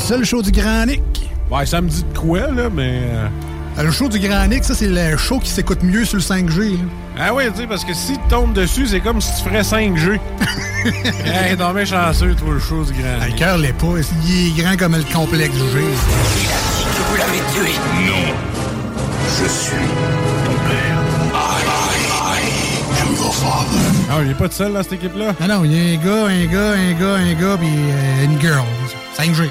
Hey hey, tu connais ça le show du Grand Nick? Ouais, ça me dit de quoi, là, mais. euh, Le show du Grand Nick, ça c'est le show qui s'écoute mieux sur le 5G. là. Ah oui, tu sais, parce que si tu tombes dessus, c'est comme si tu ferais 5G. hey, non, mais chanceux, toi, le show du grand. Ah, Le cœur l'est pas, il est grand comme le complexe G. que vous l'avez tué. Non. Je suis ton père. I, I, I am your father. Ah, il est pas de seul dans cette équipe-là? Ah non, il y a un gars, un gars, un gars, un gars, puis euh, une girl. 5G.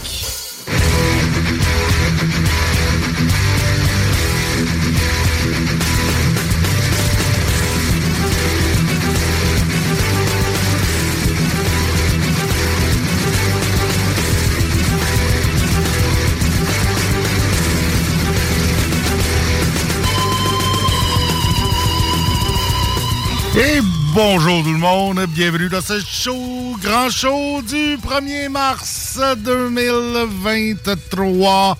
Bonjour tout le monde, bienvenue dans ce show, grand show du 1er mars 2023.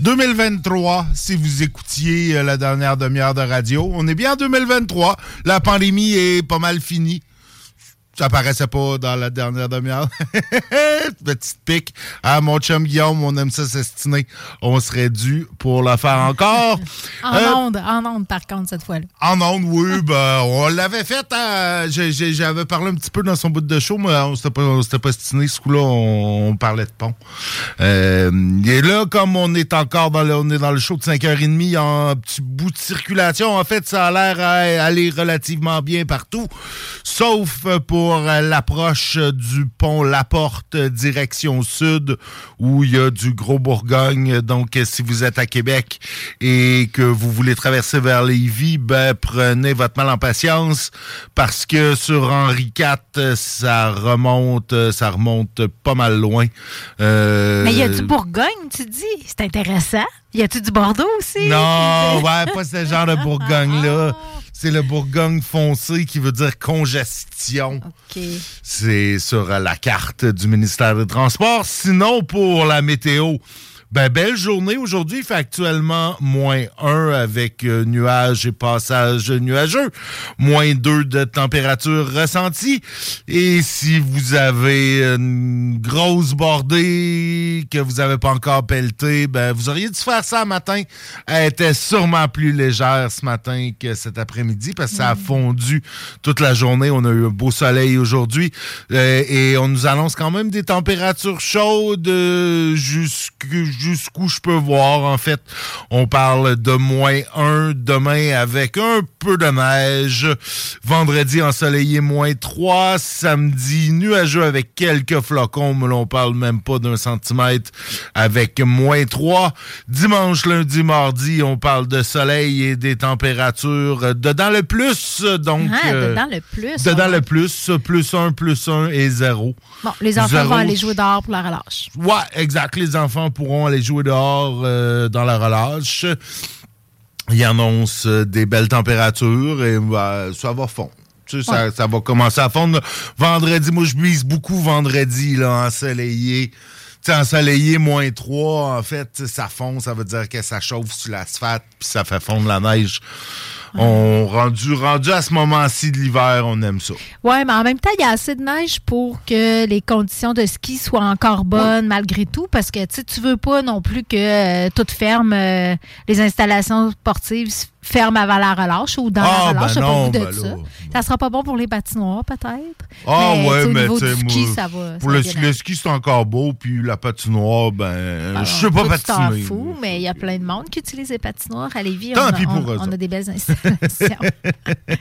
2023, si vous écoutiez euh, la dernière demi-heure de radio, on est bien en 2023. La pandémie est pas mal finie. Ça paraissait pas dans la dernière demi-heure. Petite pique. Ah, mon chum Guillaume, on aime ça s'estiner. On serait dû pour le faire encore. En Euh, onde, en onde, par contre, cette fois-là. en ondes, oui, ben, on l'avait fait. à- j'ai- J'avais parlé un petit peu dans son bout de show, mais on s'était pas, on pas stiné. Ce coup-là, on, on parlait de pont. Euh, et là, comme on est encore dans le, on est dans le show de 5h30 en petit bout de circulation, en fait, ça a l'air à aller relativement bien partout, sauf pour euh, l'approche du pont Laporte direction sud, où il y a du gros Bourgogne. Donc, euh, si vous êtes à Québec et que vous voulez traverser vers Lévis, ben, prenez votre mal en patience parce que sur Henri IV, euh, ça remonte, ça remonte pas mal loin. Euh, Mais il y a du Bourgogne, tu dis? C'est intéressant. Y a-tu du Bordeaux aussi? non, ouais, pas ce genre de Bourgogne-là. C'est le Bourgogne foncé qui veut dire congestion. OK. C'est sur la carte du ministère des Transports. Sinon, pour la météo, ben, belle journée aujourd'hui. Il fait actuellement moins 1 avec euh, nuages et passage nuageux. Moins 2 de température ressentie. Et si vous avez une grosse bordée que vous n'avez pas encore pelletée, ben, vous auriez dû faire ça matin. Elle était sûrement plus légère ce matin que cet après-midi parce que ça a fondu toute la journée. On a eu un beau soleil aujourd'hui euh, et on nous annonce quand même des températures chaudes euh, jusqu'- jusqu'où je peux voir. En fait, on parle de moins 1 demain avec un peu de neige. Vendredi ensoleillé moins 3. Samedi nuageux avec quelques flocons, mais l'on parle même pas d'un centimètre avec moins 3. Dimanche, lundi, mardi, on parle de soleil et des températures dedans le plus. Donc, Ah, euh, dedans le plus. Dedans on le plus, plus 1, plus 1 et 0. Bon, les enfants Zéro. vont aller jouer dehors pour la relâche. Ouais, exact. Les enfants pourront aller jouer dehors euh, dans la relâche. Il annonce euh, des belles températures et bah, ça va fondre. Tu sais, ça, ça va commencer à fondre. Vendredi, moi, je mise beaucoup vendredi, là, ensoleillé. Tu sais, ensoleillé, moins 3, en fait, ça fond, ça veut dire que ça chauffe sur l'asphalte, puis ça fait fondre la neige On rendu, rendu à ce moment-ci de l'hiver, on aime ça. Ouais, mais en même temps, il y a assez de neige pour que les conditions de ski soient encore bonnes malgré tout, parce que tu tu veux pas non plus que euh, tout ferme, euh, les installations sportives ferment avant la relâche ou dans Ah, la relâche. ben pas de ben ça. là. Ça sera pas bon pour les patinoires, peut-être. Ah Mais, ouais, mais tu ski, moi, ça va. Pour ça le, ski, c'est encore beau, puis la patinoire, ben, Alors, je sais pas patiner. fous, mais il y a plein de monde qui utilise les patinoires à Lévis. Tant on, a- pis pour on- on a des belles installations.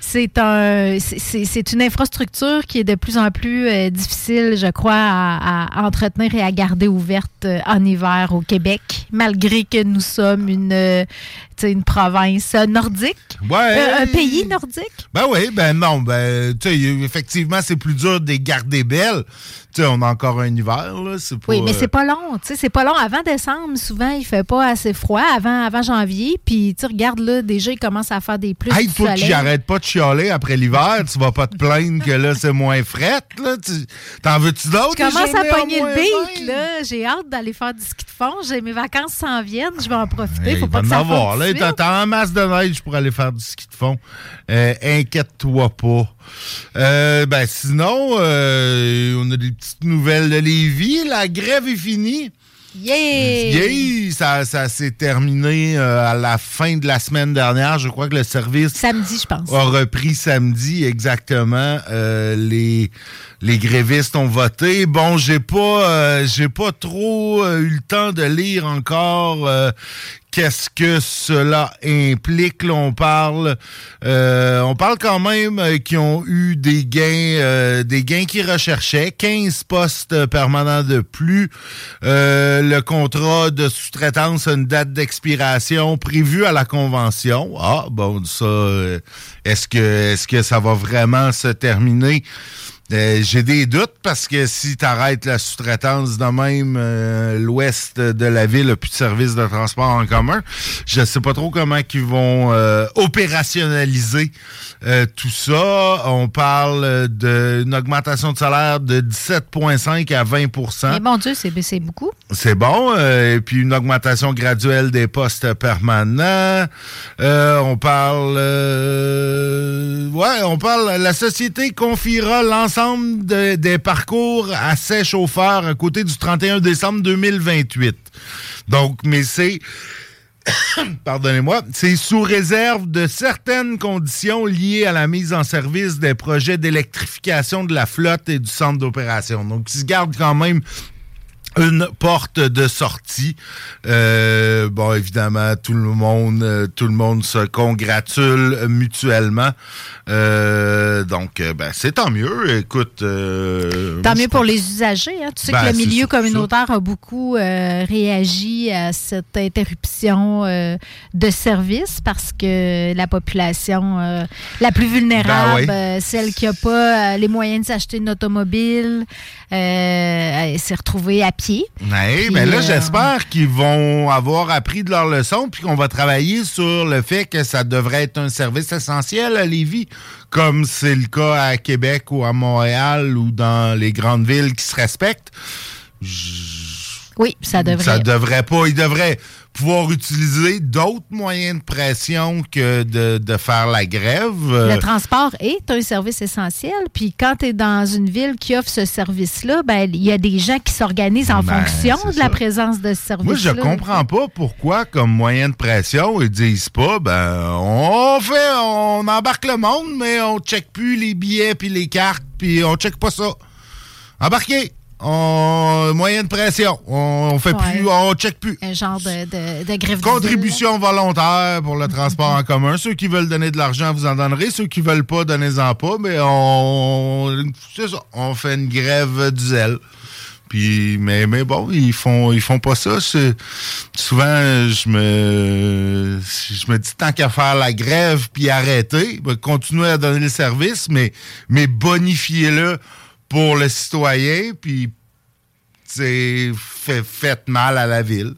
c'est un, c'est- une infrastructure qui est de plus en plus euh, difficile, je crois, à, à entretenir et à garder ouverte euh, en hiver au Québec, malgré que nous sommes une, euh, une province nordique, Ouais. Euh, un pays nordique? Ben oui, ben non, ben, effectivement, c'est plus dur de les garder belles. Tu on a encore un hiver, là, pas... Oui, mais euh, c'est pas long. Tu sais, c'est pas long. Avant décembre, souvent, il fait pas assez froid. Avant, avant janvier, puis tu regardes là, déjà, il commence à faire des plus Hey, toi soleil. qui arrêtes pas de chialer après l'hiver, tu vas pas te plaindre que là, c'est moins fret, là. Tu- T'en veux-tu d'autres? Je commence à pogner le beat, 20? là. J'ai hâte d'aller faire du ski de fond. J'ai mes vacances s'en viennent. Je vais en profiter. Hey, Faut pas que en ça avoir, là. t'as en masse de neige pour aller faire du ski de fond. Euh, Inquiète-toi pas. Euh, ben, sinon, euh, on a des petites nouvelles de Lévis. La grève est finie. Yeah! Yay! Ça, ça s'est terminé euh, à la fin de la semaine dernière. Je crois que le service Samedi, je pense. a repris samedi exactement. Euh, les les grévistes ont voté. Bon, j'ai pas euh, j'ai pas trop eu le temps de lire encore qu'est-ce que cela implique? On parle euh, on parle quand même euh, qu'ils ont eu des gains euh, des gains qu'ils recherchaient, 15 postes permanents de plus. Euh, le contrat de sous-traitance a une date d'expiration prévue à la convention. Ah bon, ça euh, est-ce que est-ce que ça va vraiment se terminer? Euh, J'ai des doutes parce que si tu arrêtes la sous-traitance de même, euh, l'ouest de la ville n'a plus de service de transport en commun. Je sais pas trop comment ils vont euh, opérationnaliser tout ça. On parle d'une augmentation de salaire de 17,5 à 20% Mais mon Dieu, c'est beaucoup. c'est bon. et puis une augmentation graduelle des postes permanents. On parle... ouais, on parle... La société confiera l'ensemble de- des parcours à ses chauffeurs à côté du 31 décembre 2028. Donc, mais c'est... Pardonnez-moi, c'est sous réserve de certaines conditions liées à la mise en service des projets d'électrification de la flotte et du centre d'opération. Donc, ils se gardent quand même une porte de sortie. Euh, bon, évidemment, tout le monde, euh, tout le monde se congratule mutuellement. Euh, donc, ben, c'est tant mieux. Écoute, euh, Tant mieux pour les usagers. hein. Tu sais Ben, que le milieu communautaire a beaucoup réagi à cette interruption de service parce que la population la plus vulnérable, Ben oui. euh, celle qui n'a pas les moyens de s'acheter une automobile, s'est retrouvée à pied. Puis, ben là, euh, j'espère qu'ils vont avoir appris de leur leçon puis qu'on va travailler sur le fait que ça devrait être un service essentiel à Lévis, comme c'est le cas à Québec ou à Montréal ou dans les grandes villes qui se respectent. Oui, ça devrait. Ça devrait pas. Ils devraient pouvoir utiliser d'autres moyens de pression que de, de faire la grève. Euh, Le transport est un service essentiel. Puis quand tu es dans une ville qui offre ce service-là, ben il y a des gens qui s'organisent en Ben, fonction de la présence de ce service-là. Moi, je comprends pas pourquoi, comme moyen de pression, ils disent pas, ben, on fait, on embarque le monde, mais on check plus les billets puis les cartes, puis on check pas ça. Embarquez! On, moyen de pression. On, on fait Ouais. plus, on check plus. Un genre de, de, de grève Contribution volontaire pour le transport en commun. Ceux qui veulent donner de l'argent, vous en donnerez. Ceux qui veulent pas, donnez-en pas. Mais on, c'est ça. On fait une grève du zèle. Puis, mais, mais bon, ils font, ils font pas ça. Souvent, je me, je me dis tant qu'à faire la grève puis arrêter, ben, continuer à donner le service, mais, mais bonifiez-le pour le citoyen. Puis, c'est fait, fait mal à la ville.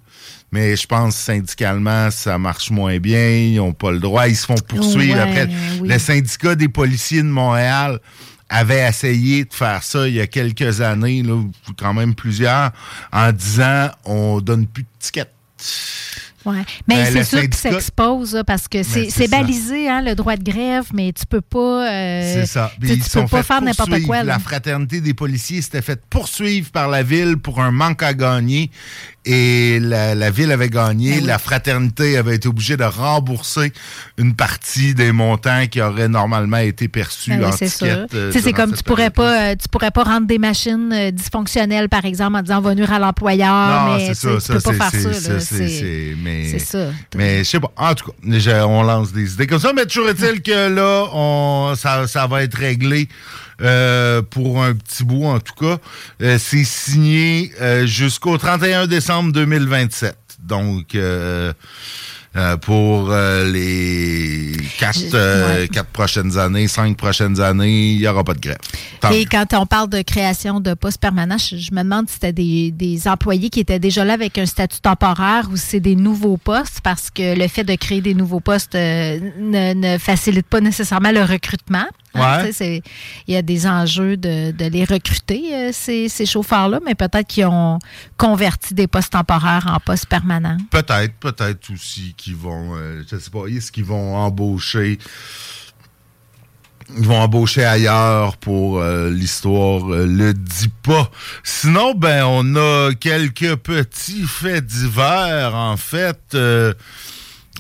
Mais je pense syndicalement, ça marche moins bien. Ils n'ont pas le droit. Ils se font poursuivre Ouais, après. oui. Le syndicat des policiers de Montréal avait essayé de faire ça il y a quelques années, là, quand même plusieurs, en disant on donne plus de tickets. Ouais. Mais Ben, c'est sûr qu'ils s'exposent parce que c'est ça. balisé, hein, le droit de grève, mais tu peux pas. euh, C'est ça. tu ils tu sont peux pas faire n'importe quoi. là. La fraternité des policiers s'était fait poursuivre par la ville pour un manque à gagner. Et la, la ville avait gagné. Ben oui. La fraternité avait été obligée de rembourser une partie des montants qui auraient normalement été perçus Ben oui, en euh, sais, c'est durant comme tu pourrais pas, euh, tu pourrais pas rendre des machines euh, dysfonctionnelles, par exemple, en disant on va nuire à l'employeur, Non, mais c'est tu ça, peux ça, pas c'est- faire ça. ça, c'est- mais- c'est ça. Mais je sais pas. En tout cas, je- on lance des idées comme ça. Mais toujours est-il que là, on, ça, ça va être réglé euh, pour un petit bout, en tout cas. Euh, c'est signé euh, jusqu'au 31 décembre 2027. Donc, pour les quatre, ouais. quatre prochaines années, cinq prochaines années, il n'y aura pas de grève. Tant Et mieux. quand on parle de création de postes permanents, je, je me demande si c'était des, des employés qui étaient déjà là avec un statut temporaire ou si c'est des nouveaux postes, parce que le fait de créer des nouveaux postes ne, ne facilite pas nécessairement le recrutement. Hein, Ouais. Il y a des enjeux de, de les recruter, euh, ces, ces chauffeurs-là, mais peut-être qu'ils ont converti des postes temporaires en postes permanents. Peut-être, peut-être aussi qu'ils vont, euh, je sais pas, est-ce qu'ils vont embaucher, ils vont embaucher ailleurs pour euh, l'histoire euh, le dit pas. Sinon, ben, on a quelques petits faits divers, en fait. euh,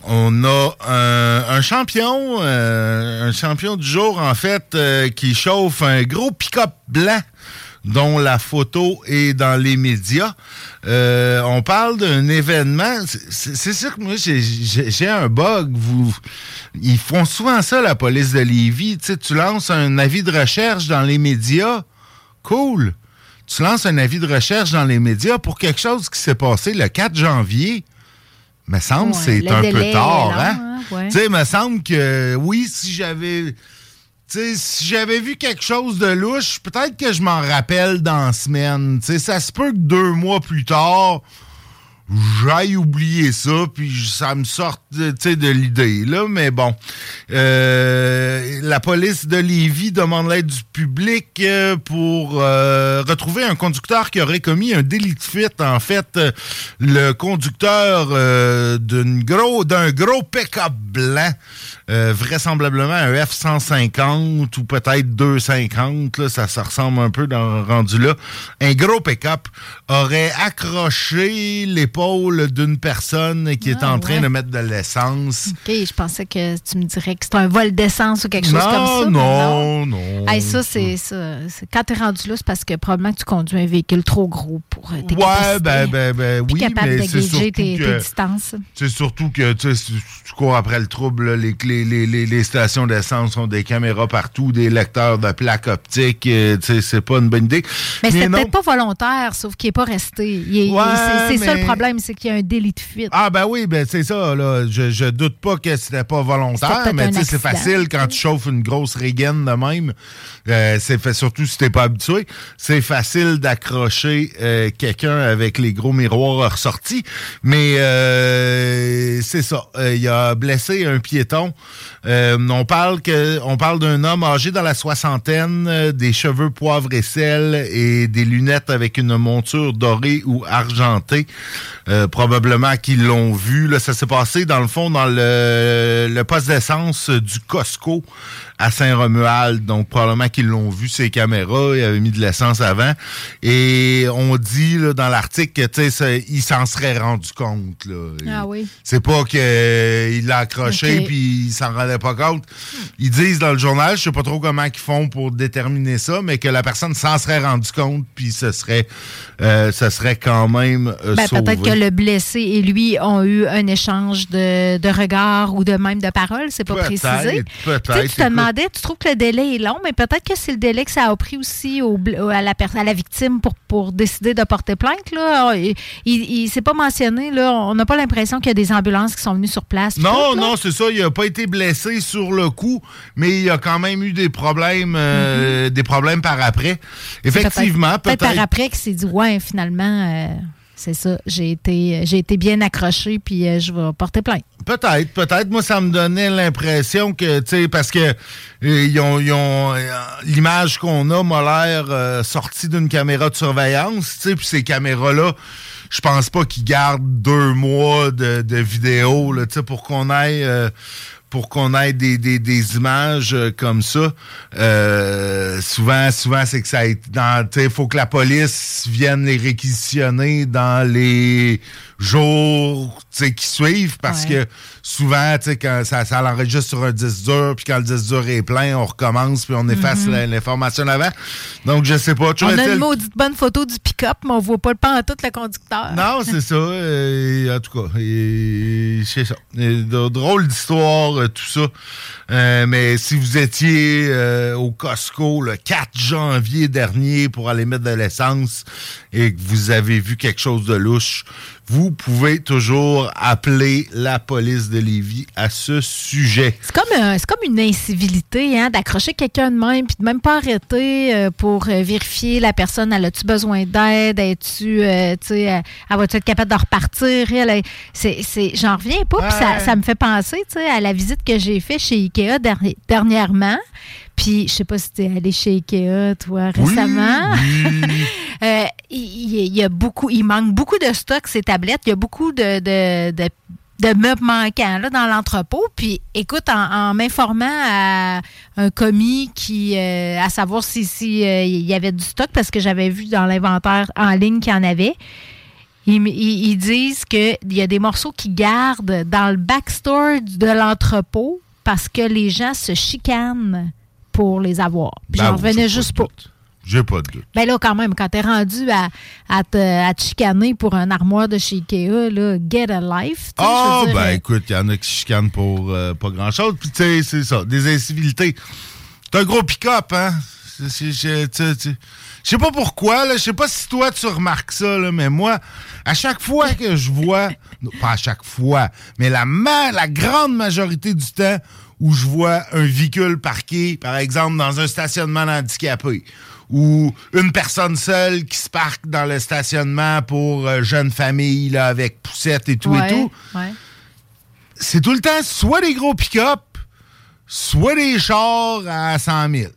on a un, un champion, euh, un champion du jour, en fait, euh, qui chauffe un gros pick-up blanc dont la photo est dans les médias. Euh, on parle d'un événement. C'est- sûr que moi, j'ai- un bug. Ils font souvent ça, la police de Lévis. Tu lances un avis de recherche dans les médias. Cool. Tu lances un avis de recherche dans les médias pour quelque chose qui s'est passé le 4 janvier. Me semble que Ouais, c'est un peu tard, hein? hein? Ouais. Tu sais, me semble que oui, si j'avais. Si j'avais vu quelque chose de louche, peut-être que je m'en rappelle dans la semaine. Tu sais, ça se peut que deux mois plus tard, j'aille oublier ça, puis ça me sorte de, l'idée, là. Mais bon, Euh, la police de Lévis demande l'aide du public euh, pour euh, retrouver un conducteur qui aurait commis un délit de fuite. En fait, euh, le conducteur euh, d'une gros, d'un gros pick-up blanc, euh, vraisemblablement un F-150 ou peut-être 250, là, ça, ressemble un peu dans rendu là. Un gros pick-up aurait accroché l'épaule d'une personne qui est Ah, en train ouais. de mettre de l'essence. OK, je pensais que tu me dirais que c'est un vol d'essence ou quelque chose non, comme ça. mais non, non. Hey, ça, c'est ça. C'est- Quand tu es rendu là, c'est parce que probablement que tu conduis un véhicule trop gros pour euh, tes Ouais, capacités. ben, ben, ben, oui, capable mais de gager tes, tes distances. C'est surtout que tu sais, tu cours après le trouble, là, les, les, les, les, les stations d'essence ont des caméras partout, des lecteurs de plaques optiques. euh, tu sais, c'est pas une bonne idée. Mais c'était non- peut-être pas volontaire, sauf qu'il n'est pas resté. Ouais, c'est ça mais- le problème, c'est qu'il y a un délit de fuite. Ah ben oui, ben c'est ça, là. Je, je doute pas que c'était pas volontaire, mais un tu sais, c'est facile quand tu chauffes une grosse régaine de même. euh, c'est fait surtout si t'es pas habitué. C'est facile d'accrocher euh, quelqu'un avec les gros miroirs ressortis. Mais euh, c'est ça. Il a blessé un piéton. On parle que on parle d'un homme âgé dans la soixantaine, des cheveux poivre et sel et des lunettes avec une monture dorée ou argentée. Euh, probablement qu'ils l'ont vu. Là, ça s'est passé dans le fond dans le, le poste d'essence du Costco à Saint-Romuald. Donc probablement qu'ils l'ont vu ces caméras. Il avait mis de l'essence avant. Et on dit là, dans l'article que tu sais, ça- il s'en serait rendu compte. Là. Ah oui. C'est pas qu'il l'a accroché Ok. puis il s'en rendait pas compte. Ils disent dans le journal, je sais pas trop comment ils font pour déterminer ça, mais que la personne s'en serait rendu compte puis ce serait, euh, ce serait quand même euh, Ben, peut-être que le blessé et lui ont eu un échange de, de regards ou de même de paroles, c'est pas précisé. peut-être, Tu demandais, trouves que le délai est long, mais peut-être que c'est le délai que ça a pris aussi au, à, la à la victime pour, pour décider de porter plainte. Là. Il, il, il s'est pas mentionné, là, on n'a pas l'impression qu'il y a des ambulances qui sont venues sur place. Non, tout, non, c'est ça. Il a pas été blessé sur le coup, mais il a quand même eu des problèmes, euh, des problèmes par après. Effectivement, Mm-hmm. Peut-être peut-être. par après qu'il s'est dit, ouais, finalement, euh, c'est ça, j'ai été, j'ai été bien accroché, puis euh, je vais porter plainte. Peut-être, peut-être. Moi, ça me donnait l'impression que, tu sais, parce que euh, ils ont, euh, l'image qu'on a m'a l'air euh, sortie d'une caméra de surveillance, tu sais, puis ces caméras-là je pense pas qu'ils gardent deux mois de, de vidéos là, tu sais, pour qu'on aille euh, pour qu'on ait des, des, images euh, comme ça. Euh, souvent, souvent, c'est que ça dans. Il faut que la police vienne les réquisitionner dans les jours qui suivent parce Ouais. que souvent, tu sais, quand ça, ça l'enregistre sur un disque dur, puis quand le disque dur est plein, on recommence, puis on efface Mhm. l'information avant. Donc, je sais pas. On a une maudite bonne photo du pick-up, mais on voit pas le pan tout le conducteur. non, c'est ça. euh, en tout cas, c'est ça. Et drôle d'histoire, euh, tout ça. Euh, mais si vous étiez euh, au Costco le 4 janvier dernier pour aller mettre de l'essence et que vous avez vu quelque chose de louche, vous pouvez toujours appeler la police de Lévis à ce sujet. C'est comme, c'est comme une incivilité hein, d'accrocher quelqu'un de même puis de même pas arrêter euh, pour euh, vérifier la personne. Elle a-tu besoin d'aide? Euh, tu euh, elle va-tu être capable de repartir? Elle, elle- c'est, c'est, j'en reviens pas. Puis ça, Ouais. ça me fait penser à la visite que j'ai faite chez Ikea derni- dernièrement. Puis je sais pas si tu es allé chez Ikea, toi, récemment. Euh, il, y a beaucoup, il manque beaucoup de stock ces tablettes. Il y a beaucoup de, de, de- de meubles manquants là, dans l'entrepôt. Puis, écoute, en, en m'informant à un commis qui, euh, à savoir si, si euh, il y avait du stock, parce que j'avais vu dans l'inventaire en ligne qu'il y en avait. Ils, ils- ils disent qu'il y a des morceaux qui gardent dans le backstore de l'entrepôt parce que les gens se chicanent pour les avoir. Puis Ben j'en revenais juste pas. J'ai pas de doute. Ben là, quand même, quand t'es rendu à, à, te, à te chicaner pour un armoire de chez Ikea, là, get a life. Ah, dire, ben euh, écoute, il y en a qui chicanent pour euh, pas grand-chose. Puis tu sais, c'est ça, des incivilités. T'as un gros pick-up, hein? Je sais pas pourquoi, là. Je sais pas si toi, tu remarques ça, là, mais moi, à chaque fois que je vois... non, pas à chaque fois, mais la, ma- la grande majorité du temps où je vois un véhicule parqué, par exemple, dans un stationnement handicapé, ou une personne seule qui se parque dans le stationnement pour euh, jeune famille, là, avec poussette et tout ouais, et tout ouais. c'est tout le temps soit des gros pick-up, soit des chars à 100 000.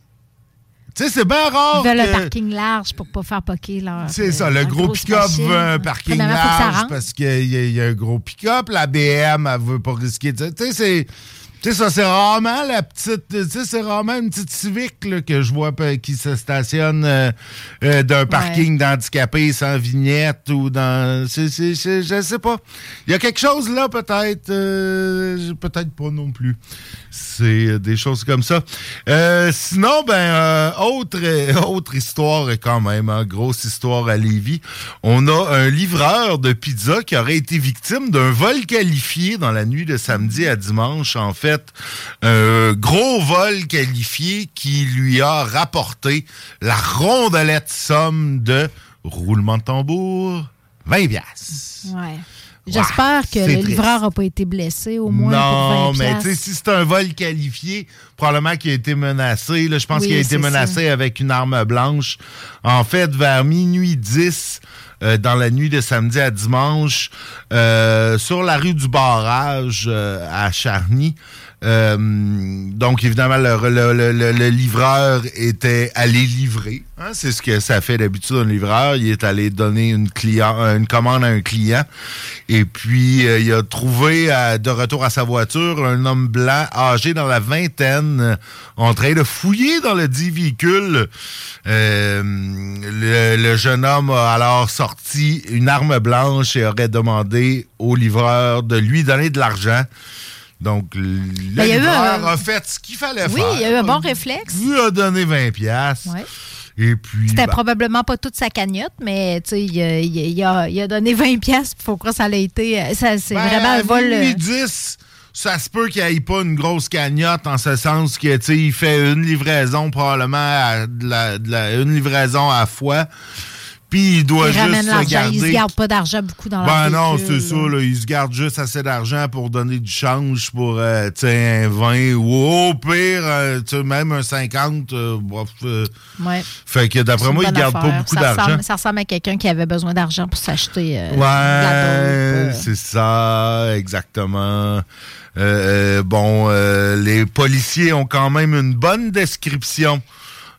Tu sais, c'est bien rare Ils veulent un que- parking large pour pas faire poquer leur. C'est ça, le gros pick-up veut un parking que large parce qu'il y, y a un gros pick-up. La BM, elle veut pas risquer. Tu sais, c'est... Tu sais, ça, c'est rarement la petite... Tu sais, c'est rarement une petite Civic là, que je vois euh, qui se stationne euh, euh, d'un parking d'handicapés sans vignette ou dans... C'est, c'est- je sais pas. Il y a quelque chose là, peut-être. euh, peut-être pas non plus. C'est des choses comme ça. Sinon, ben, autre, autre histoire quand même, hein, grosse histoire à Lévis. On a un livreur de pizza qui aurait été victime d'un vol qualifié dans la nuit de samedi à dimanche. En fait, un gros vol qualifié qui lui a rapporté la rondelette somme de roulement de tambour, 20 piastres. Ouais. J'espère que le livreur n'a pas été blessé, au moins. Non, pour 20 mais tu sais, piastres. si c'est un vol qualifié, probablement qu'il a été menacé. Là, je pense Oui, qu'il a été menacé ça. avec une arme blanche. En fait, vers minuit 10, euh, dans la nuit de samedi à dimanche, euh, sur la rue du Barrage euh, à Charny. Euh, donc, évidemment, le, le- livreur était allé livrer. hein. c'est ce que ça fait d'habitude un livreur. Il est allé donner une, commande à un client. Et puis, euh, il a trouvé, de retour à sa voiture, un homme blanc âgé dans la vingtaine, euh, en train de fouiller dans le dit véhicule. Le, le jeune homme a alors sorti une arme blanche et aurait demandé au livreur de lui donner de l'argent. Donc, le Ben, il y a un- fait ce qu'il fallait Oui, faire. il y a eu un bon réflexe. Il lui a donné 20 pièces. Ouais. Et puis... C'était ben, probablement pas toute sa cagnotte, mais tu sais, il, a- il a- il a, il a donné 20 pièces. Faut croire que ça a été. euh, Ça, c'est Ben, vraiment un vol. minuit euh, 10, ça se peut qu'il n'y ait pas une grosse cagnotte en ce sens que, il fait une livraison probablement, à de la- de la- une livraison à la fois. Puis il doit il juste ramène se garder. Ils se gardent pas d'argent beaucoup dans Ben non, c'est ça, là. Ils se gardent juste assez d'argent pour donner du change pour, euh, un 20 ou au pire, euh, tu sais, même un 50. euh, euh, Ouais. fait que d'après moi, bonne gardent pas beaucoup d'argent. Ça ressemble à quelqu'un qui avait besoin d'argent pour s'acheter. euh, Ouais, c'est ça, exactement. Bon, les policiers ont quand même une bonne description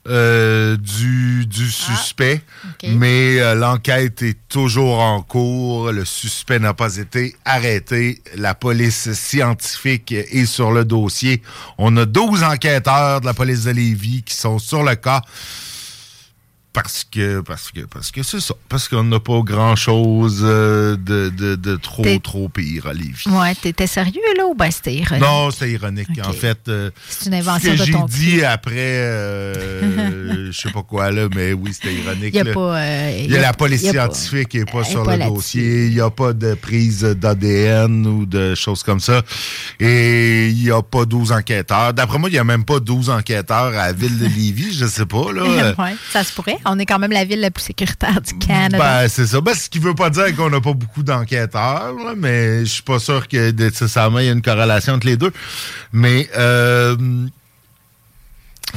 euh, du, du suspect, ok. mais euh, l'enquête est toujours en cours. Le suspect n'a pas été arrêté. La police scientifique est sur le dossier. On a 12 enquêteurs de la police de Lévis qui sont sur le cas. Parce que, parce que, parce que c'est ça. Parce qu'on n'a pas grand chose de, de, de trop, trop pire à Lévis. Ouais, t'étais sérieux, là, ou ben c'était ironique? Non, c'est ironique. En fait, euh, C'est une invention ce que de j'ai dit après, euh, je sais pas quoi, là, mais oui, c'était ironique. Il y a là. pas... euh, Il y a la police y a scientifique qui n'est pas est sur pas le dossier. Il n'y a pas de prise d'ADN ou de choses comme ça. Et il n'y a pas 12 enquêteurs. D'après moi, il n'y a même pas 12 enquêteurs à la ville de Lévis. Je sais pas. Là. ouais, ça se pourrait. On est quand même la ville la plus sécuritaire du Canada. Ben, c'est ça. Ben, ce qui veut pas dire qu'on n'a pas beaucoup d'enquêteurs, là, mais je suis pas sûr que nécessairement il y a une corrélation entre les deux. Mais, euh,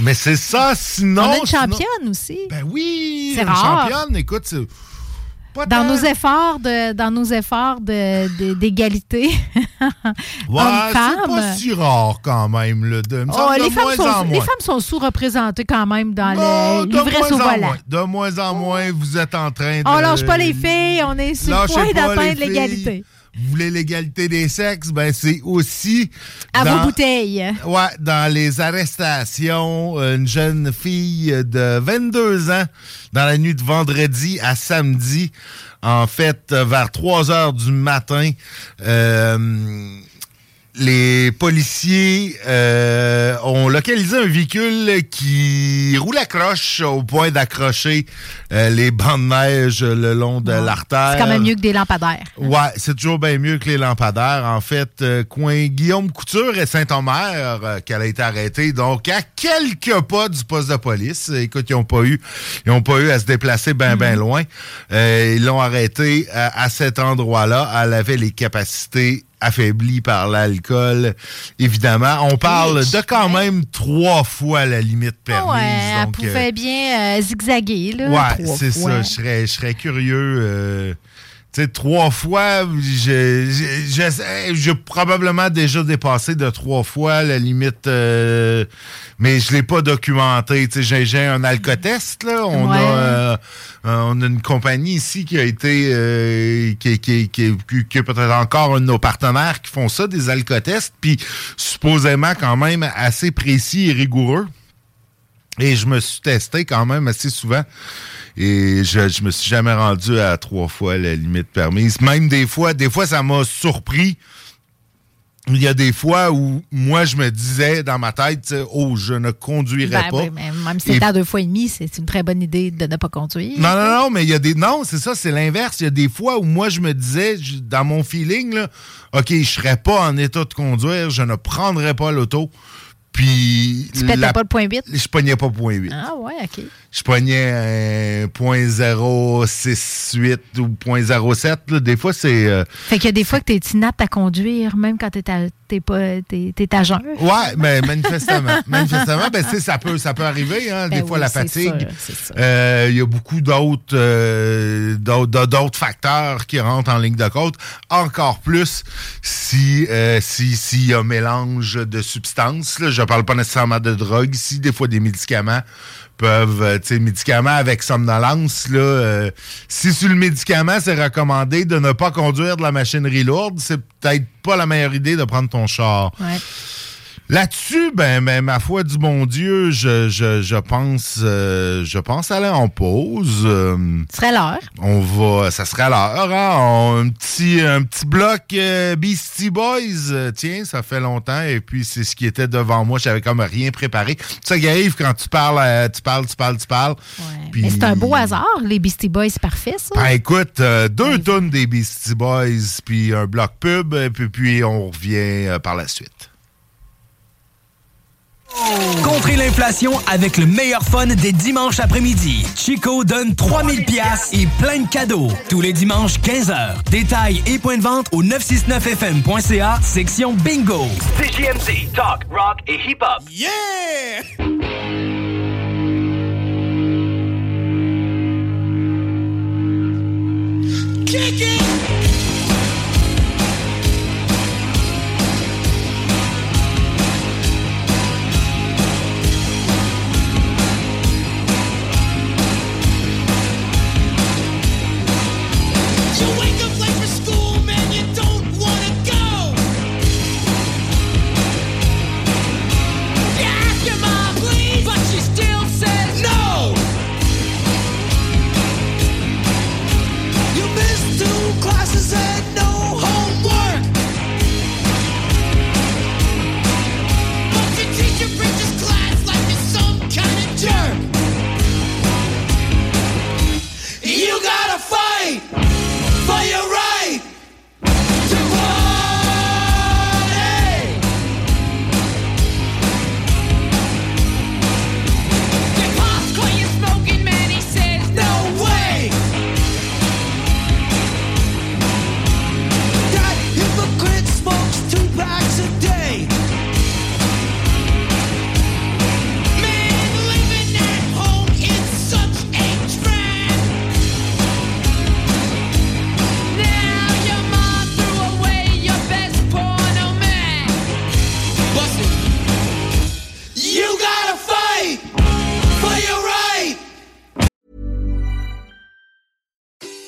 mais c'est ça, sinon. On a une sinon- championne aussi. Ben oui, C'est une rare. championne. Écoute, c'est pas dans nos efforts de dans nos efforts de- d'égalité Ouais, c'est pas si rare quand même. Là, de, Oh, semble de les, femmes moins sont, en les femmes sont sous-représentées quand même dans Oh, le l'ivresse au volant. moins. De moins en moins, vous êtes en train de... On lâche pas les filles, on est sur le point d'atteindre les l'égalité. Vous voulez l'égalité des sexes? Ben, c'est aussi... À dans- vos bouteilles. Ouais, dans les arrestations, une jeune fille de 22 ans, dans la nuit de vendredi à samedi, en fait, vers 3 heures du matin, euh, les policiers euh, ont localisé un véhicule qui roule à croche au point d'accrocher euh, les bancs de neige le long de l'artère. C'est quand même mieux que des lampadaires. Ouais, c'est toujours bien mieux que les lampadaires. En fait, euh, coin Guillaume Couture et Saint-Omer, euh, qu'elle a été arrêtée, donc à quelques pas du poste de police. Écoute, ils n'ont pas eu, ils ont pas eu à se déplacer bien, bien loin. Euh, ils l'ont arrêtée à, à cet endroit-là. Elle avait les capacités affaiblies par l'alcool, évidemment. On parle de quand même trois fois la limite Ah permise. ouais, elle donc, euh, pouvait bien euh, zigzaguer. Là, Ouais, c'est ça. Je serais, je serais curieux. euh, tu sais, trois fois, j'ai j'ai- j'ai probablement déjà dépassé de trois fois la limite, euh, mais je l'ai pas documenté. Tu sais, j'ai- un alcotest, là. On, Ouais. a, euh, on a une compagnie ici qui a été, euh, qui- qui est peut-être encore un de nos partenaires qui font ça, des alcotests, puis supposément quand même assez précis et rigoureux. Et je me suis testé quand même assez souvent. Et je, je me suis jamais rendu à trois fois la limite permise. Même des fois, des fois, ça m'a surpris. Il y a des fois où moi, je me disais dans ma tête, oh, je ne conduirais Ben pas. oui, mais même si c'est à deux fois et demi, c'est une très bonne idée de ne pas conduire. Non, non, non, mais il y a des. Non, c'est ça, c'est l'inverse. Il y a des fois où moi, je me disais, dans mon feeling, là, OK, je serais pas en état de conduire, je ne prendrais pas l'auto. Puis. Tu pétais la- pas le point 8? Je pognais pas point 8. Ah ouais, OK. Je pognais un .068 ou .07. là. Des fois, c'est... euh, Fait qu'il y a des fois que t'es inapte à conduire, même quand t'es à, t'es pas, t'es, t'es à jeun. Ouais, mais manifestement. manifestement, ben, tu ça peut, ça peut arriver, hein, Ben des fois oui, la fatigue. Euh, Il y a beaucoup d'autres euh, d'autres d'autres facteurs qui rentrent en ligne de compte. Encore plus si euh, si s'il y a mélange de substances. Là, je parle pas nécessairement de drogue ici, des fois des médicaments peuvent, euh, tu sais, médicaments avec somnolence, là, euh, si sur le médicament, c'est recommandé de ne pas conduire de la machinerie lourde, c'est peut-être pas la meilleure idée de prendre ton char. Là-dessus, ben, ben, ma foi du bon Dieu, je, je, je pense euh, je pense aller en pause. Euh, Ce serait l'heure. on va, ça serait l'heure, hein? On- un petit, un petit bloc euh, Beastie Boys. Tiens, ça fait longtemps et puis c'est ce qui était devant moi. J'avais comme rien préparé. Ça qui arrive quand tu parles, tu parles, tu parles, tu parles. Ouais. Puis- Mais c'est un beau hasard, les Beastie Boys, parfait, ça. Ben écoute, deux tonnes des Beastie Boys, puis un bloc pub, et puis, puis on revient par la suite. Contrez l'inflation avec le meilleur fun des dimanches après-midi. Chico donne 3000 pièces et plein de cadeaux. Tous les dimanches 15h. Détails et points de vente au 969fm.ca, section bingo. CJMD, talk, rock et hip-hop.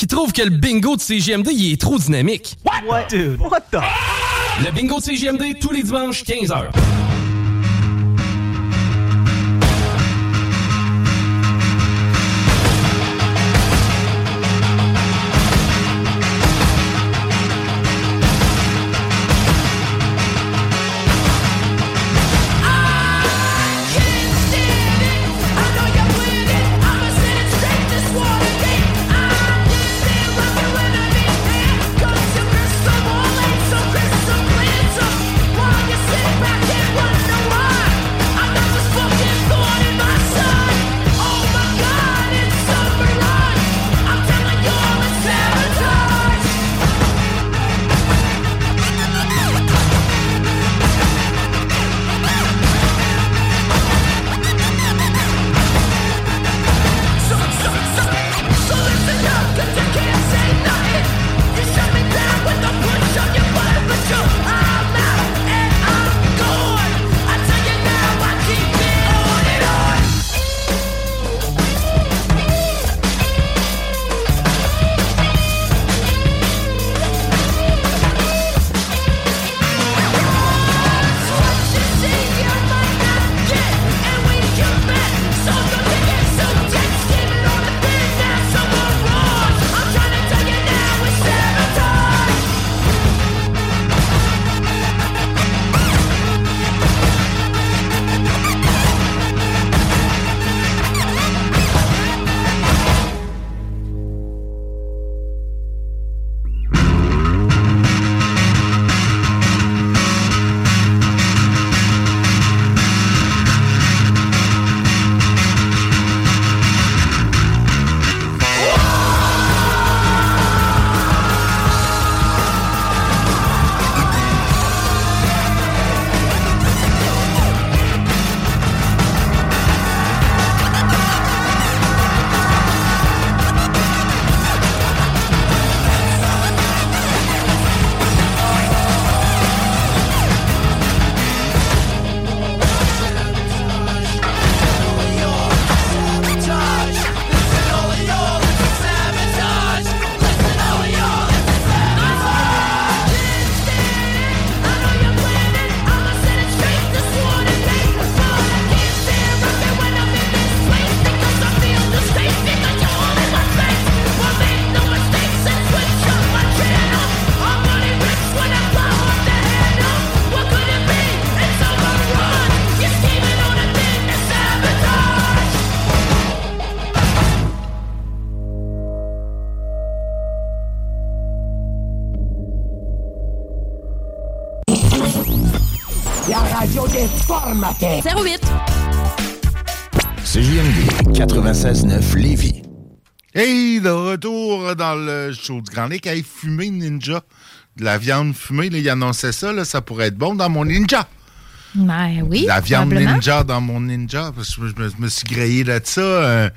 Qui trouvent que le bingo de CGMD il est trop dynamique. What? Dude, what the? Le bingo de CGMD tous les dimanches 15h. 08. CJMD 96.9 Lévis. Hey, de retour dans le show du Grand Lake. Hey, fumé ninja. De la viande fumée, là, il annonçait ça, là, ça pourrait être bon dans mon ninja. Ben oui. La viande ninja dans mon ninja, parce que je me, je me suis grillé de ça. euh,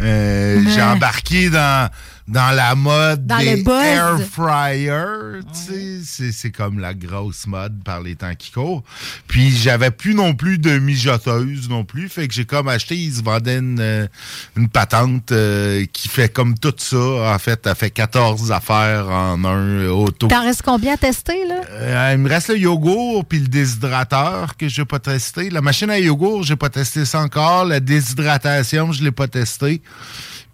euh. J'ai embarqué dans, dans la mode Dans des air fryers. c'est- comme la grosse mode par les temps qui courent. Puis j'avais plus non plus de mijoteuse non plus. Fait que j'ai comme acheté, ils se vendaient une, euh, une patente euh, qui fait comme tout ça. En fait, elle fait 14 affaires en un auto. T'en restes combien à tester, là? Euh, il me reste le yogourt puis le déshydrateur que j'ai pas testé. La machine à yogourt, j'ai pas testé ça encore. La déshydratation, je l'ai pas testé.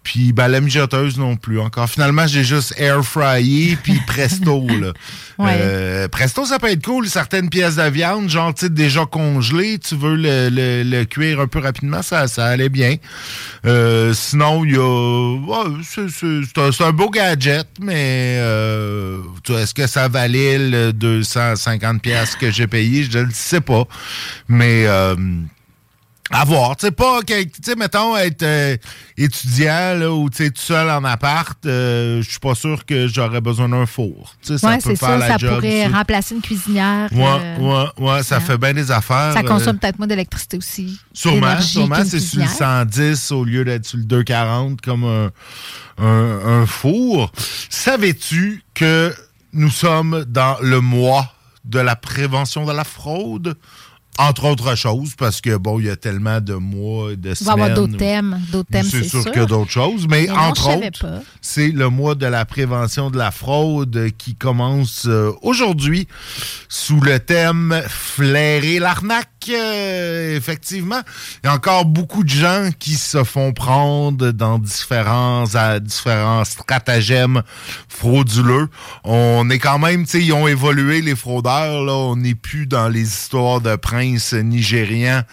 Puis ben, la mijoteuse non plus encore. Finalement, j'ai juste air fryé puis presto là. Ouais. Euh, presto, ça peut être cool. Certaines pièces de viande, genre déjà congelées, tu veux le, le- le cuire un peu rapidement, ça, ça allait bien. Euh, sinon, il y a, c'est- un, beau gadget, mais euh, est-ce que ça valait le 250 pièces que j'ai payé? Je ne le sais pas, mais euh, à voir. Tu sais, pas, tu sais, mettons, être euh, étudiant là, ou tu sais, tout seul en appart, euh, je suis pas sûr que j'aurais besoin d'un four. Tu sais, ça Ouais, peut c'est faire ça. la Ça job, pourrait ça. remplacer une cuisinière. Ouais, euh, ouais, ouais, ça fait bien des affaires. Ça euh, consomme peut-être moins d'électricité aussi. Sûrement, sûrement, c'est sur le cuisinière. 110 au lieu d'être sur le 240 comme un, un, un four. Savais-tu que nous sommes dans le mois de la prévention de la fraude? Entre autres choses, parce que bon, il y a tellement de mois, de Il va y avoir semaines d'autres thèmes. D'autres thèmes, c'est c'est sûr, sûr. a d'autres choses, mais, entre autres, c'est le mois de la prévention de la fraude qui commence euh, aujourd'hui sous le thème flairer l'arnaque. Effectivement, il y a encore beaucoup de gens qui se font prendre dans différents stratagèmes frauduleux. On est quand même, tu sais, ils ont évolué les fraudeurs là, on n'est plus dans les histoires de princes nigérians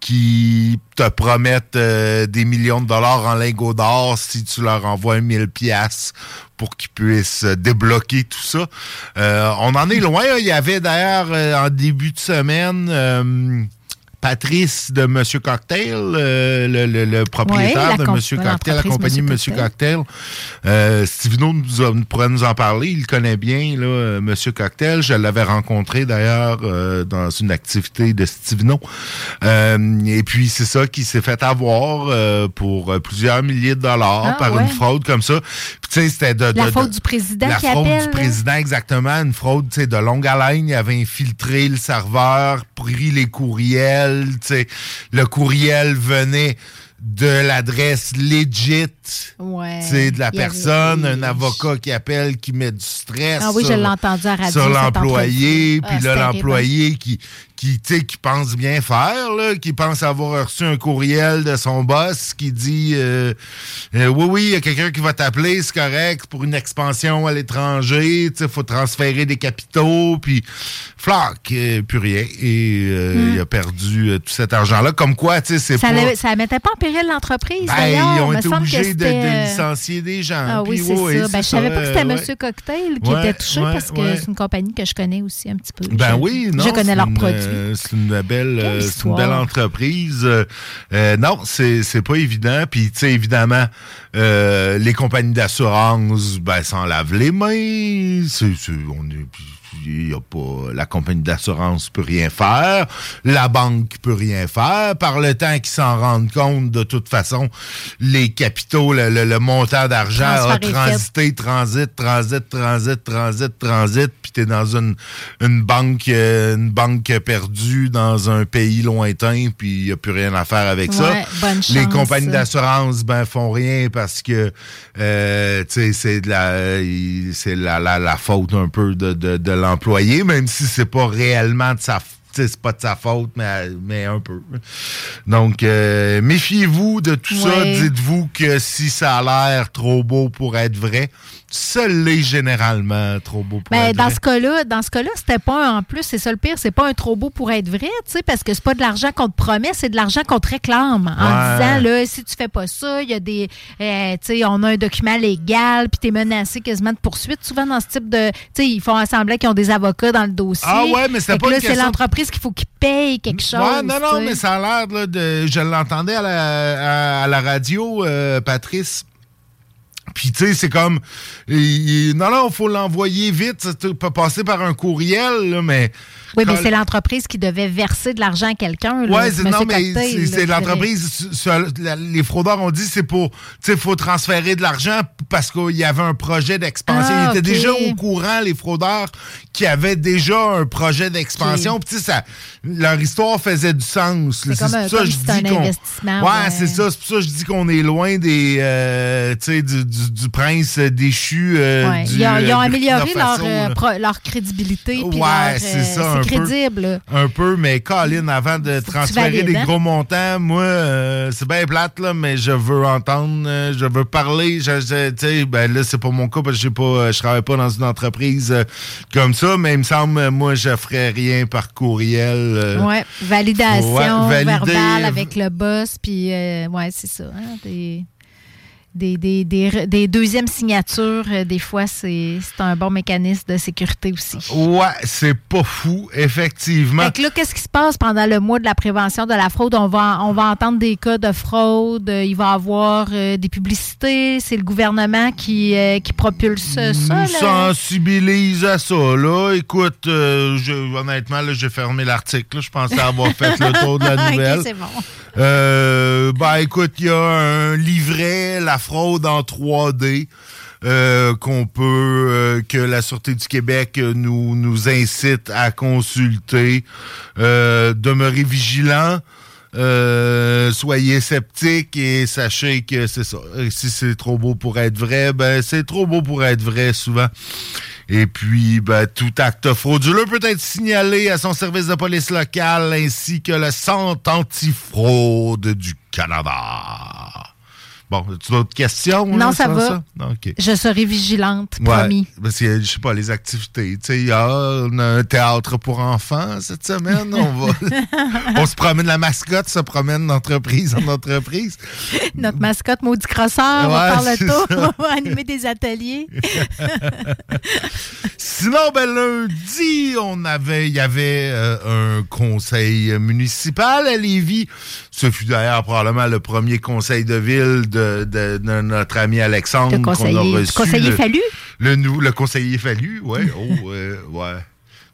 qui te promettent euh, des millions de dollars en lingots d'or si tu leur envoies 1000 pièces pour qu'ils puissent euh, débloquer tout ça. Euh, on en est loin. hein. Il y avait d'ailleurs euh, en début de semaine euh, Patrice de Monsieur Cocktail, euh, le, le- le propriétaire Ouais, de Monsieur Cocktail, la compagnie Monsieur Cocktail. Euh, Stivino nous a- pourrait nous en parler. Il connaît bien là, euh, Monsieur Cocktail. Je l'avais rencontré d'ailleurs euh, dans une activité de Stivino. Et puis c'est ça qui s'est fait avoir pour plusieurs milliers de dollars Ah, par ouais. une fraude comme ça. Puis tu sais, c'était de, de- La de- faute du président la qui fraude appelle. du président, exactement. Une fraude de longue haleine. Il avait infiltré le serveur, pris les courriels. Le courriel venait de l'adresse legit Ouais. de la avait- personne, un avocat qui appelle, qui met du stress Ah oui, sur, l'ai entendu à radio, sur cette l'employé, puis Ah, là, l'employé qui, qui, qui pense bien faire, là, qui pense avoir reçu un courriel de son boss qui dit euh, euh, Oui, oui, il y a quelqu'un qui va t'appeler, c'est correct, pour une expansion à l'étranger, sais, faut transférer des capitaux, puis flac, euh, plus rien. Et Hmm. il a perdu tout cet argent-là. Comme quoi, tu sais, c'est Ça pas... ne ça mettait pas en péril l'entreprise, Ben, ils ont été obligés de, licencier des gens. Ah oui, c'est ça. Ben, je savais pas que c'était. Monsieur Cocktail qui Ouais, était touché ouais, parce que c'est une compagnie que je connais aussi un petit peu. Ben Je- oui, non. Je connais leurs produits. Euh, C'est une belle, euh, c'est une histoire. belle entreprise. Euh, non, c'est c'est pas évident. Puis tu sais, évidemment, euh, les compagnies d'assurance, ben s'en lavent les mains. C'est on est y a pas la compagnie d'assurance peut rien faire, la banque peut rien faire. Par le temps qu'ils s'en rendent compte, de toute façon, les capitaux, le, le- le montant d'argent a transité, transit, transit, transit, transit, transit, puis t'es dans une, une banque euh, une banque perdue dans un pays lointain, puis il n'y a plus rien à faire avec ça. Bonne Les chance, compagnies d'assurance ben font rien parce que euh, tu sais c'est de la c'est la, la, la faute un peu de, de, de même si c'est pas réellement de sa c'est pas de sa faute, mais, mais un peu. Donc, euh, méfiez-vous de tout ça. Dites-vous que si ça a l'air trop beau pour être vrai, ça l'est généralement trop beau pour Ben, être dans vrai. ce cas-là, dans ce cas-là, c'était pas un- en plus, c'est ça le pire, c'est pas un trop beau pour être vrai, tu sais, parce que c'est pas de l'argent qu'on te promet, c'est de l'argent qu'on te réclame en disant là, si tu fais pas ça, il y a des, euh, tu sais, on a un document légal, puis t'es menacé quasiment de poursuite. Souvent dans ce type de, tu sais, ils font semblant qu'ils ont des avocats dans le dossier. Ah ouais, mais c'était Fait que pas là, c'est l'entreprise qu'il faut qu'il paye quelque chose. Ouais, non, non, mais ça a l'air là, de. Je l'entendais à la, à, à la radio, euh, Patrice. Puis, tu sais, c'est comme. il- non, non, faut l'envoyer vite. Ça peut passer par un courriel, là, mais. Oui, mais c'est l'entreprise qui devait verser de l'argent à quelqu'un. Monsieur non, mais c'est, l'entreprise. les fraudeurs ont dit c'est pour. Tu sais, il faut transférer de l'argent parce qu'il y avait un projet d'expansion. Ah, Ils étaient déjà au courant, les fraudeurs, qui avaient déjà un projet d'expansion. Puis, tu sais, ça- leur histoire faisait du sens. C'est pour ça que je dis qu'on- investissement, Ouais, ouais. c'est ça. C'est pour ça que je dis qu'on est loin des. euh, tu sais, du, du- du prince déchu. euh, Ouais. du, Ils, ont, ils ont euh, amélioré leur, pro- leur crédibilité. Ouais, c'est ça, un peu. Un peu, mais Colin, avant de transférer des gros montants, moi, euh, c'est bien plate, là, mais je veux entendre, euh, je veux parler. Je, je- ben là, c'est pas mon cas parce que pas, je travaille pas dans une entreprise euh, comme ça, mais il me semble, moi, je ferais rien par courriel. Ouais, validation Ouais, verbale avec le boss, puis ouais, c'est ça. hein, des, des, des, des, deuxièmes signatures, euh, des fois, c'est un bon mécanisme de sécurité aussi. Ouais, c'est pas fou, effectivement. Fait que là, qu'est-ce qui se passe pendant le mois de la prévention de la fraude? On va, on va entendre des cas de fraude, euh, il va y avoir euh, des publicités, c'est le gouvernement qui, euh, qui propulse ça. nous là. sensibilise à ça. Là. Écoute, euh, je- honnêtement, là, j'ai fermé l'article. Je pensais avoir fait le tour de la nouvelle. c'est bon. Euh, ben, écoute, il y a un livret, la fraude en 3D. euh, qu'on peut euh, que la Sûreté du Québec euh, nous, nous incite à consulter. Euh, demeurez vigilants. Euh, soyez sceptiques et sachez que c'est ça. Si c'est trop beau pour être vrai, ben c'est trop beau pour être vrai souvent. Et puis, ben, tout acte frauduleux peut être signalé à son service de police local ainsi que le Centre antifraude du Canada. Bon, as-tu d'autres questions? Non, là, ça va. Non. Je serai vigilante, Ouais, promis. parce que, je sais pas, les activités. Tu sais, il y a on a un théâtre pour enfants cette semaine. On va. on se promène, la mascotte se promène d'entreprise en entreprise. Notre mascotte maudit crosseur, on va Ouais, faire le tour, on va animer des ateliers. Sinon, ben, lundi, on avait, il y avait euh, un conseil municipal à Lévis. Ce fut d'ailleurs probablement le premier conseil de ville de, de- de notre ami Alexandre. Le qu'on a conseiller- reçu, conseiller le- Fallu? Le, conseiller Fallu, ouais. oh, euh, ouais.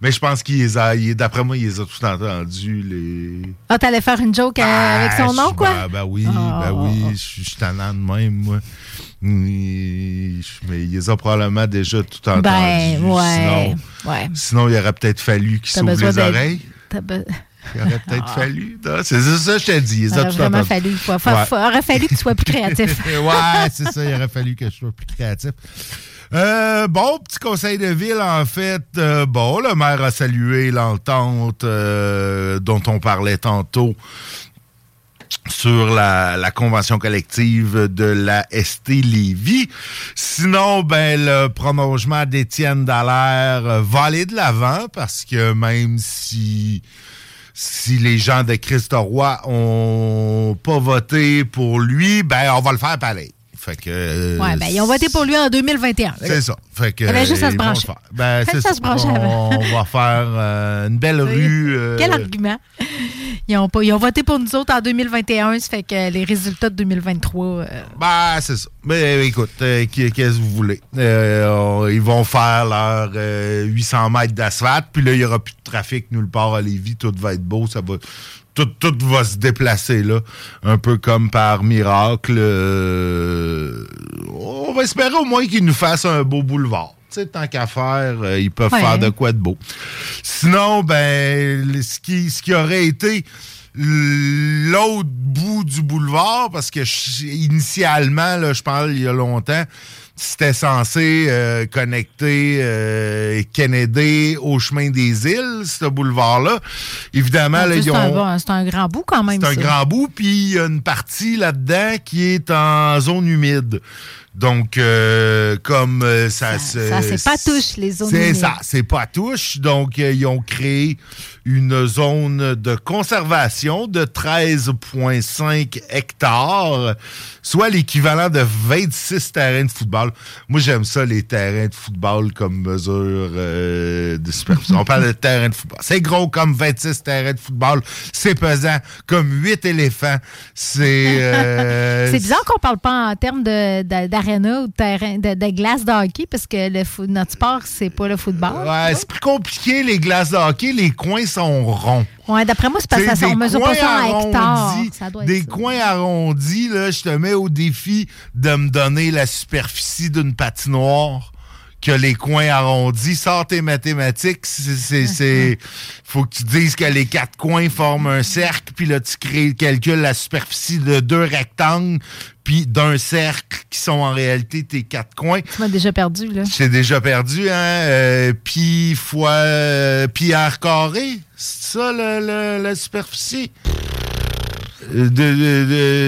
Mais je pense qu'il les a, il- d'après moi, il les a tout entendus, les... Ah, t'allais faire une joke euh, avec son Ah, nom, quoi? Ben, ben oui, Ah, ben ah, oui, ah. je suis tannant de même, moi. Mais il les a probablement déjà tout entendus. Ben, ouais, Sinon, ouais. sinon, il aurait peut-être fallu qu'il T'as s'ouvre besoin les oreilles. t'as be- Il aurait peut-être Ah. fallu. C'est ça que je t'ai dit. Il Il aurait vraiment fallu, Ouais. faut- aurait fallu que tu sois plus créatif. ouais, c'est ça. Il aurait fallu que je sois plus créatif. Euh, bon, petit conseil de ville, en fait. euh, bon, le maire a salué l'entente euh, dont on parlait tantôt sur la, la convention collective de la ST Lévis. Sinon, ben, le prolongement d'Étienne Dallaire va aller de l'avant parce que même si si les gens de Christ-Roi ont pas voté pour lui, ben on va le faire pareil. Fait que euh, Ouais, ben, ils ont voté pour lui en 2021. c'est ça. Fait que, Il y avait juste à se brancher. Ben, ça ça. se brancher on, avant. on va faire euh, une belle rue. euh, Quel argument? Ils ont, pas, ils ont voté pour nous autres en 2021, ça fait que les résultats de 2023. euh, Ben, c'est ça. Mais euh, écoute, euh, qu'est- qu'est-ce que vous voulez? Euh, on- ils vont faire leurs euh, 800 mètres d'asphalte, puis là, il n'y aura plus de trafic nulle part à Lévis. Tout va être beau, ça va... Tout, tout va se déplacer, là. Un peu comme par miracle. euh, on va espérer au moins qu'ils nous fassent un beau boulevard. Tu sais, tant qu'à faire, euh, ils peuvent Ouais. faire de quoi de beau. Sinon, ben, ce qui, ce qui aurait été l'autre bout du boulevard, parce que je- initialement, là, je parle il y a longtemps, c'était censé euh, connecter euh, Kennedy au chemin des îles, ce boulevard-là. Évidemment, en là, ils c'est ont... c'est un grand bout quand même. C'est un grand bout, puis il y a une partie là-dedans qui est en zone humide. Donc, euh, comme euh, ça, se- Ça, c'est pas touche, les zones C'est humides. ça, c'est pas touche. Donc, euh, ils ont créé une zone de conservation de 13,5 hectares, soit l'équivalent de 26 terrains de football. Moi, j'aime ça, les terrains de football comme mesure euh, de superficie. On parle de terrain de football. C'est gros comme 26 terrains de football. C'est pesant comme 8 éléphants. C'est... euh, c'est bizarre qu'on parle pas en termes d'aréna ou de terrain de, de glace de hockey parce que le notre sport c'est pas le football. Ouais, c'est plus compliqué, les glaces de hockey. Les coins sont ronds. Ouais, d'après moi c'est parce que ça on des mesure pas coins ça en Ça doit être des ça. coins arrondis, là, je te mets au défi de me donner la superficie d'une patinoire que les coins arrondis. Sors tes mathématiques, c'est- c'est... c'est- faut que tu dises que les quatre coins forment un cercle, puis là, tu crées, calcules la superficie de deux rectangles, puis d'un cercle qui sont en réalité tes quatre coins. Tu m'as déjà perdu là. J'ai déjà perdu, hein? Euh, pi fois euh, pierre carrée. C'est ça, le- le- la superficie? De- de-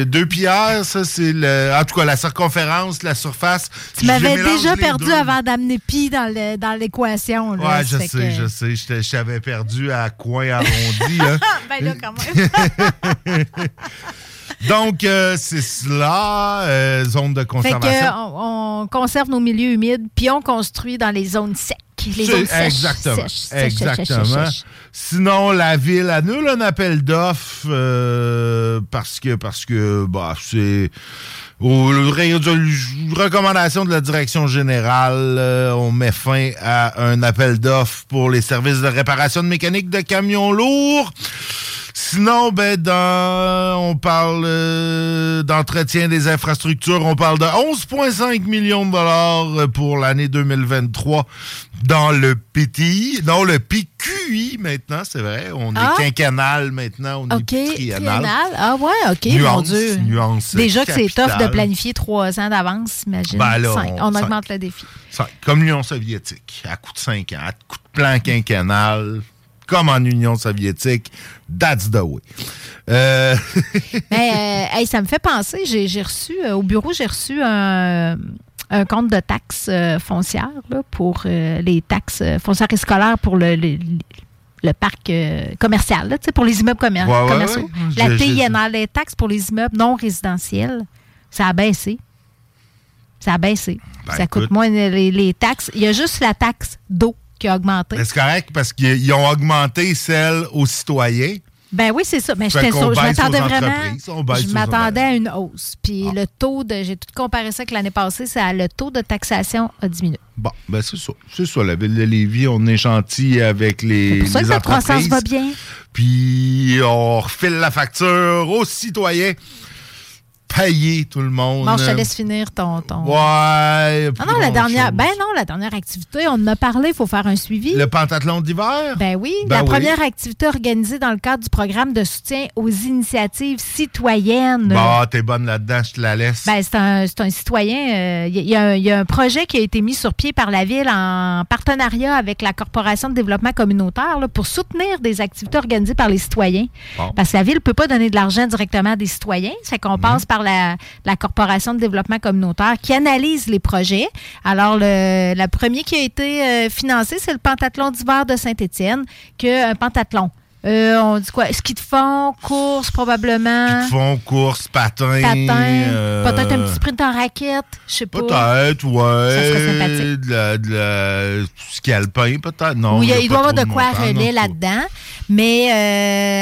de- deux pierres, ça, c'est le. En tout cas, la circonférence, la surface. Tu m'avais déjà perdu deux. avant d'amener pi dans le dans l'équation. là. Ouais, je sais, que- je sais. Je t'avais perdu à coin arrondi. hein. ben là quand même. Donc, euh, c'est cela, euh, zone de fait conservation. on, on conserve nos milieux humides puis on construit dans les zones secs, les sèches. Exactement. sèches, exactement. sèches. Sinon, la ville annule un appel d'offres euh, parce que parce que bah c'est aux recommandations de la direction générale, euh, on met fin à un appel d'offres pour les services de réparation de mécanique de camions lourds. Sinon, ben, dans, on parle euh, d'entretien des infrastructures. On parle de 11,5 millions de dollars euh, pour l'année 2023 dans le PTI. Non, le PQI maintenant, c'est vrai. On Ah. est quinquennal maintenant. On est triennal. triennal. Ah ouais, OK, mon Nuance, Dieu. nuance Déjà que c'est tough de planifier trois ans d'avance, imagine. Ben là, Cinq. on- on cinq. augmente le défi. Comme l'Union soviétique, à coup de 5 ans, à coup de plan quinquennal, comme en Union soviétique, that's the way. Euh, euh, hey, ça me fait penser, j'ai reçu, euh, au bureau, j'ai reçu un, un compte de taxes euh, foncières là, pour euh, les taxes euh, foncières et scolaires pour le, le, le parc commercial, là, pour les immeubles commer- Ouais, ouais, commerciaux. ouais. La TINR, les taxes pour les immeubles non résidentiels, ça a baissé. Ça a baissé. Ben, ça coûte écoute. moins les, les taxes. Il y a juste la taxe d'eau qui a augmenté. ben, c'est correct parce qu'ils ont augmenté celle aux citoyens. Ben oui, c'est ça. Mais sur- je m'attendais vraiment. Je m'attendais à une hausse. Puis Ah. le taux de. J'ai tout comparé ça avec l'année passée, c'est le taux de taxation a diminué. Bon, ben c'est ça. C'est ça, la ville de Lévis, on est gentil avec les, C'est pour ça les que la croissance va bien. Puis on refile la facture aux citoyens. Payer tout le monde. Bon, je te laisse finir ton. ton... Ouais. Ah non, la dernière. Ben non, la dernière activité, on en a parlé, il faut faire un suivi. Le pentathlon d'hiver? Ben oui, Ben la oui. première activité organisée dans le cadre du programme de soutien aux initiatives citoyennes. Bah, t'es bonne là-dedans, je te la laisse. Ben, c'est un, un citoyen. euh, Il y, a un- il y a un projet qui a été mis sur pied par la Ville en partenariat avec la Corporation de développement communautaire là, pour soutenir des activités organisées par les citoyens. Bon. Parce que la Ville ne peut pas donner de l'argent directement à des citoyens. Ça fait qu'on passe par la, Corporation de développement communautaire qui analyse les projets. Alors, le, premier qui a été euh, financé, c'est le pentathlon d'hiver de Saint-Étienne, que un pentathlon. Euh, on dit quoi? Ski de fond, course probablement. Ils font course, patin. Patin, euh, peut-être un petit sprint en raquette, je sais pas. Peut-être, ouais. Ça serait sympathique. De la, de la- ski alpin, peut-être. Non. Où il, doit y avoir de quoi à relais là-dedans. Mais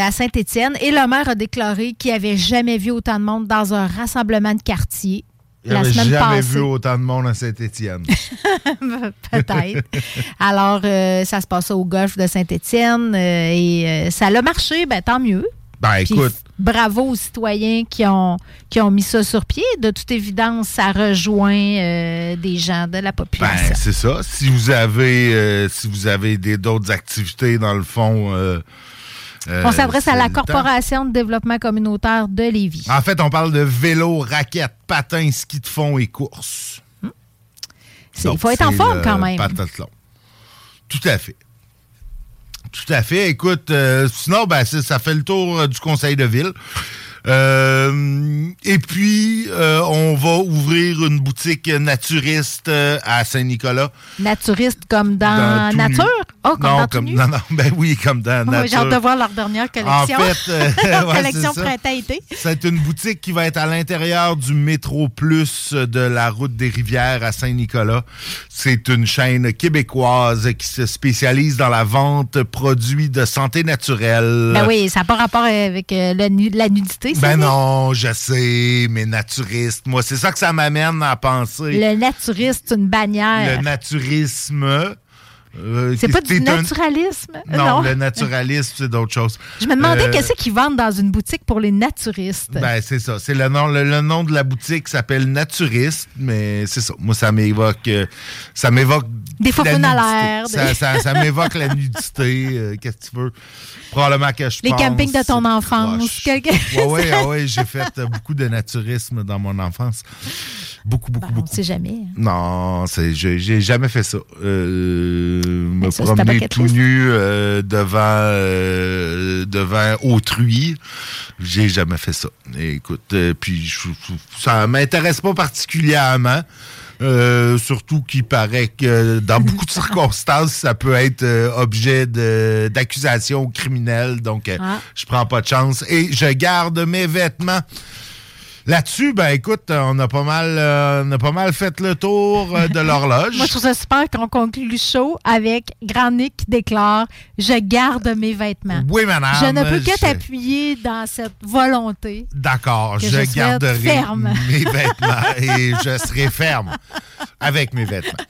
euh, à Saint-Étienne, et le maire a déclaré qu'il n'avait jamais vu autant de monde dans un rassemblement de quartier. Il la avait jamais passée. vu autant de monde à Saint-Étienne. Peut-être. Alors, euh, ça se passait au golf de Saint-Étienne euh, et euh, ça a marché, ben, tant mieux. Ben, écoute. bravo aux citoyens qui ont, qui ont mis ça sur pied. De toute évidence, ça rejoint euh, des gens de la population. Ben, c'est ça. Si vous avez, euh, si vous avez d'autres activités, dans le fond. euh, On s'adresse à la. Corporation de développement communautaire de Lévis. En fait, on parle de vélo, raquettes, patins, ski de fond et course. C'est- Il Donc, faut être en forme quand même. Tout à fait. Tout à fait. Écoute, euh, sinon, ben, ça fait le tour euh, du conseil de ville. Euh, et puis, euh, on va ouvrir une boutique naturiste euh, à Saint-Nicolas. Naturiste comme dans, Nature? Oh, comme non, dans comme, non, non, ben oui, comme dans Oh, Nature. J'ai hâte de voir leur dernière collection. En fait, euh, Leur ouais, collection printemps-été. C'est une boutique qui va être à l'intérieur du métro plus de la route des rivières à Saint-Nicolas. C'est une chaîne québécoise qui se spécialise dans la vente de produits de santé naturelle. Ben oui, ça n'a pas rapport avec la nudité, ça. Ben non, je sais, mais naturiste. Moi, c'est ça que ça m'amène à penser. Le naturiste, une bannière. Le naturisme. Euh, C'est pas du un- naturalisme? Non, le naturalisme, c'est d'autres choses. Je me demandais Euh, qu'est-ce qu'ils vendent dans une boutique pour les naturistes. Ben, c'est ça. C'est le nom, le, le nom de la boutique s'appelle Naturiste, mais c'est ça. Moi, ça m'évoque. euh, ça m'évoque. Des faux à l'air, Ça, des- ça- ça m'évoque la nudité. Qu'est-ce que tu veux? Probablement que je les pense, campings de ton enfance. quelque- Ouais, ouais, ouais, j'ai fait beaucoup de naturisme dans mon enfance. Beaucoup, beaucoup, on beaucoup. ne sait jamais. Non, c'est, j'ai, jamais fait ça. Euh, me ça, promener tout nu euh, devant, euh, devant autrui, j'ai jamais fait ça. Écoute, euh, puis je- ça m'intéresse pas particulièrement. Euh, surtout qu'il paraît que dans beaucoup de circonstances, ça peut être euh, objet d'accusation criminelle. Donc, euh, Ah. je prends pas de chance. Et je garde mes vêtements. Là-dessus, ben écoute, on a pas mal, euh, on a pas mal fait le tour euh, de l'horloge. Moi, je trouve ça super qu'on conclue le show avec Grand Nick qui déclare Je garde mes vêtements. Oui, madame. Je ne peux que je- t'appuyer dans cette volonté. D'accord, je, garderai ferme. mes vêtements et je serai ferme avec mes vêtements.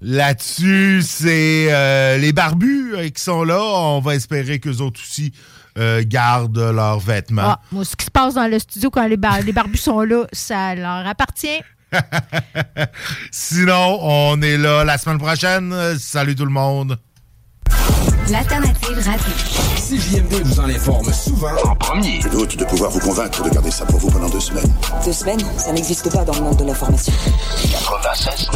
Là-dessus, c'est euh, les barbus qui sont là. On va espérer qu'eux autres aussi euh, gardent leurs vêtements. Ah, moi, ce qui se passe dans le studio quand les, bar- les barbus sont là, ça leur appartient. Sinon, on est là la semaine prochaine. Salut tout le monde. L'alternative radio. CJMD vous en informe souvent en premier. Je doute de pouvoir vous convaincre de garder ça pour vous pendant deux semaines. Deux semaines, ça n'existe pas dans le monde de l'information. 96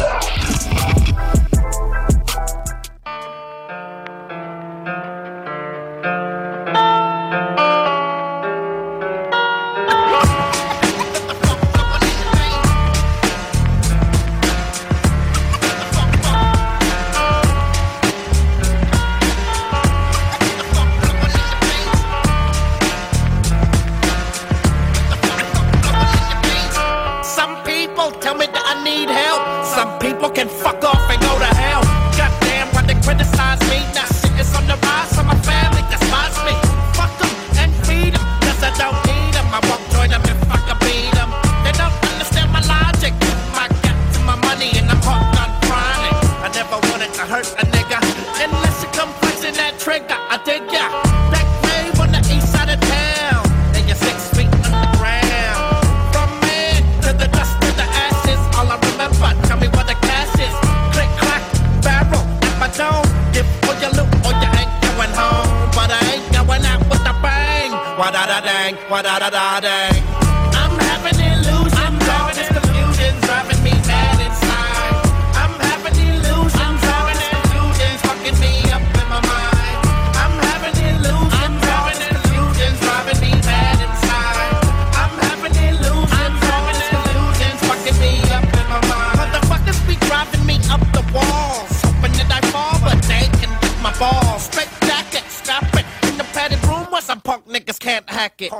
some punk niggas can't hack it.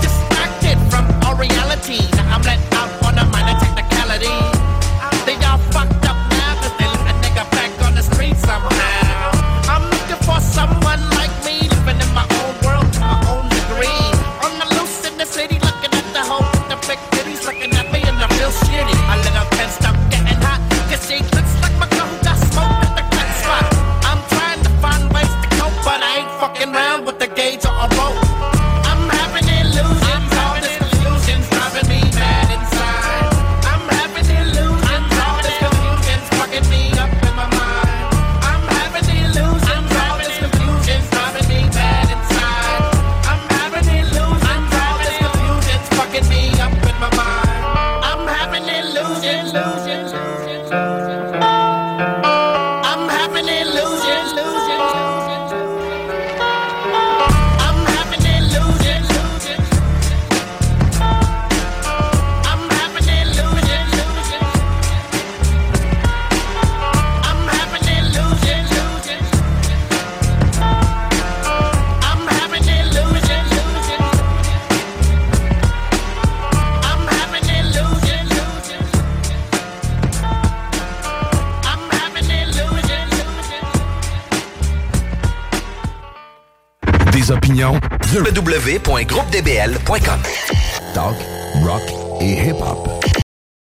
Distracted from all reality. Now I'm let out on a minor technicality. They all fucked www.groupedbl.com talk, rock et hip-hop.